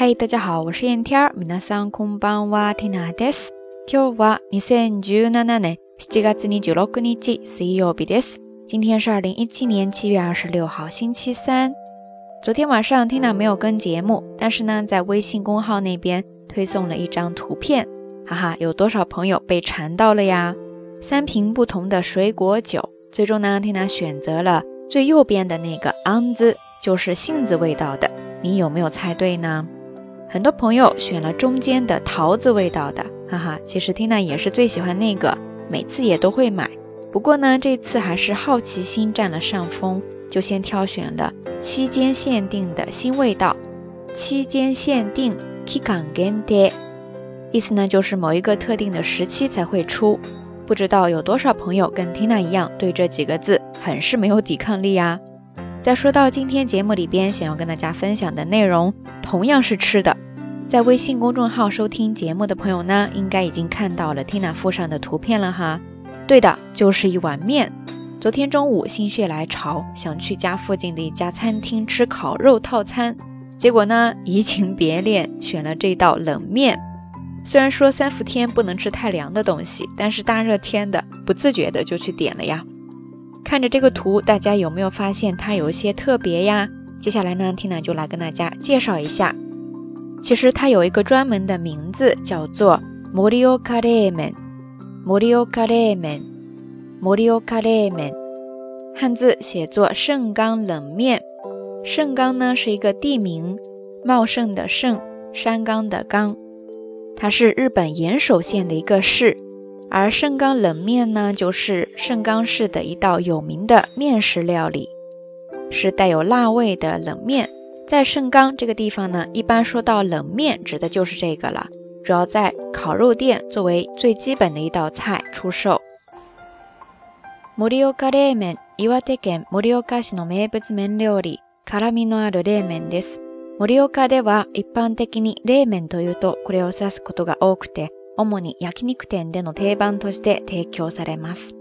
嗨，大家好，我是燕天。儿。皆さんこんばんは，Tina です。今日は二千十七年七月二十六日、水曜日です。今天是二零一七年七月二十六号，星期三。昨天晚上 Tina 没有跟节目，但是呢，在微信公号那边推送了一张图片，哈哈，有多少朋友被馋到了呀？三瓶不同的水果酒，最终呢，Tina 选择了最右边的那个安子，就是杏子味道的。你有没有猜对呢？很多朋友选了中间的桃子味道的，哈哈，其实 Tina 也是最喜欢那个，每次也都会买。不过呢，这次还是好奇心占了上风，就先挑选了期间限定的新味道。期间限定 Kikan Gente，意思呢就是某一个特定的时期才会出。不知道有多少朋友跟 Tina 一样对这几个字很是没有抵抗力啊！再说到今天节目里边想要跟大家分享的内容，同样是吃的。在微信公众号收听节目的朋友呢，应该已经看到了 Tina 附上的图片了哈。对的，就是一碗面。昨天中午心血来潮，想去家附近的一家餐厅吃烤肉套餐，结果呢，移情别恋，选了这道冷面。虽然说三伏天不能吃太凉的东西，但是大热天的，不自觉的就去点了呀。看着这个图，大家有没有发现它有一些特别呀？接下来呢，Tina 就来跟大家介绍一下。其实它有一个专门的名字，叫做“ m m m o o o r r r i a e e n i o k a r e m e n m o r i o k a r e m e n 汉字写作“盛冈冷面”。盛冈呢是一个地名，茂盛的盛，山冈的冈，它是日本岩手县的一个市。而盛冈冷面呢，就是盛冈市的一道有名的面食料理，是带有辣味的冷面。在盛冈这个地方呢，一般说到冷面，指的就是这个了，主要在烤肉店作为最基本的一道菜出售。盛岡冷麺、岩手県盛岡市の名物麺料理、辛味のある冷麺です。盛岡では一般的に冷麺というとこれを指すことが多くて、主に焼肉店での定番として提供されます。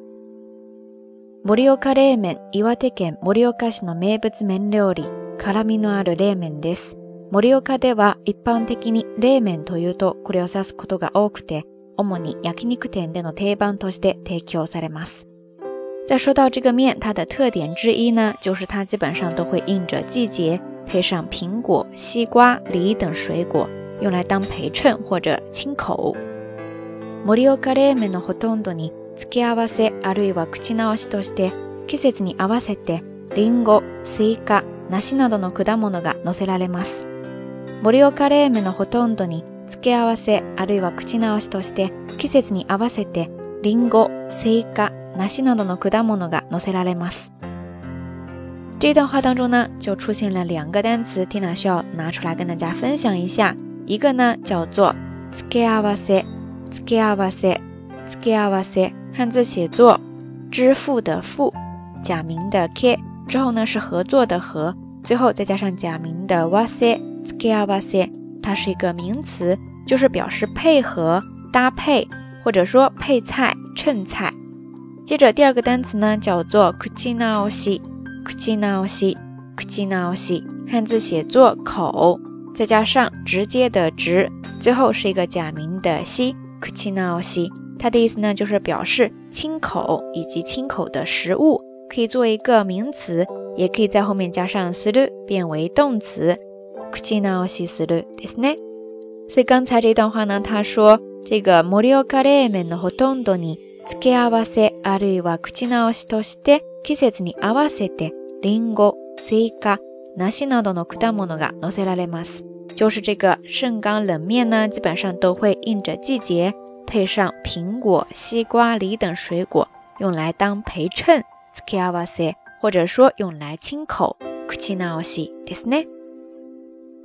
盛岡冷麺、岩手県盛岡市の名物麺料理、辛みのある冷麺です。盛岡では一般的に冷麺というとこれを指すことが多くて、主に焼肉店での定番として提供されます。再说到这个面，它的特点之一呢，就是它基本上都会印着季节，配上苹果、西瓜、梨等水果，用来当陪衬或者清口。盛岡冷麺のほとんどに付け合わせあるいは口直しとして季節に合わせてリンゴ、スイカ、梨などの果物が乗せられます。盛岡冷麺のほとんどに付け合わせあるいは口直しとして季節に合わせてリンゴ、セイカ、梨などの果物が乗せられます。这段话当中呢，就出现了两个单词，缇娜需要拿出来跟大家分享一下。一个呢叫做“付け合わせ”，付け合わせ，付け合わせ，汉字写作“支付”的“付”，假名的 “k”，之后呢是合作的合，最后再加上假名的 wasi s k i a wasi，它是一个名词，就是表示配合、搭配，或者说配菜、衬菜。接着第二个单词呢叫做 k u c h i n a o a s h i k u c h i n a o a s h i k u c h i n a o a s h i 汉字写作口，再加上直接的直，最后是一个假名的西 k u c h i n a o a s h i 它的意思呢就是表示亲口以及亲口的食物。可以做一个名词，也可以在后面加上する变为动词。口直しするですね。所以刚才这段话呢，他说这个盛冈冷面のほとんどに付け合わせあるいは口直しとして季節に合わせてリンゴ、西瓜、なしなどのくだが乗せられます。就是这个盛冈冷面呢，基本上都会应着季节，配上苹果、西瓜、梨等水果，用来当陪衬。skia wasi，或者说用来清口，kuchina i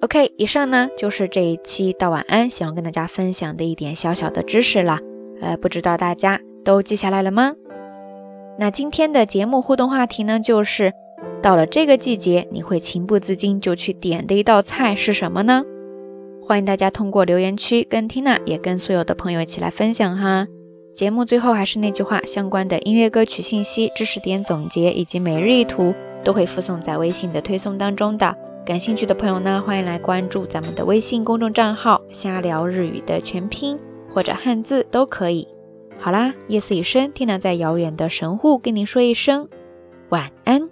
OK，以上呢就是这一期到晚安，想要跟大家分享的一点小小的知识了。呃，不知道大家都记下来了吗？那今天的节目互动话题呢，就是到了这个季节，你会情不自禁就去点的一道菜是什么呢？欢迎大家通过留言区跟 Tina 也跟所有的朋友一起来分享哈。节目最后还是那句话，相关的音乐歌曲信息、知识点总结以及每日一图都会附送在微信的推送当中的。感兴趣的朋友呢，欢迎来关注咱们的微信公众账号“瞎聊日语”的全拼或者汉字都可以。好啦，夜色已深，天亮在遥远的神户跟您说一声晚安。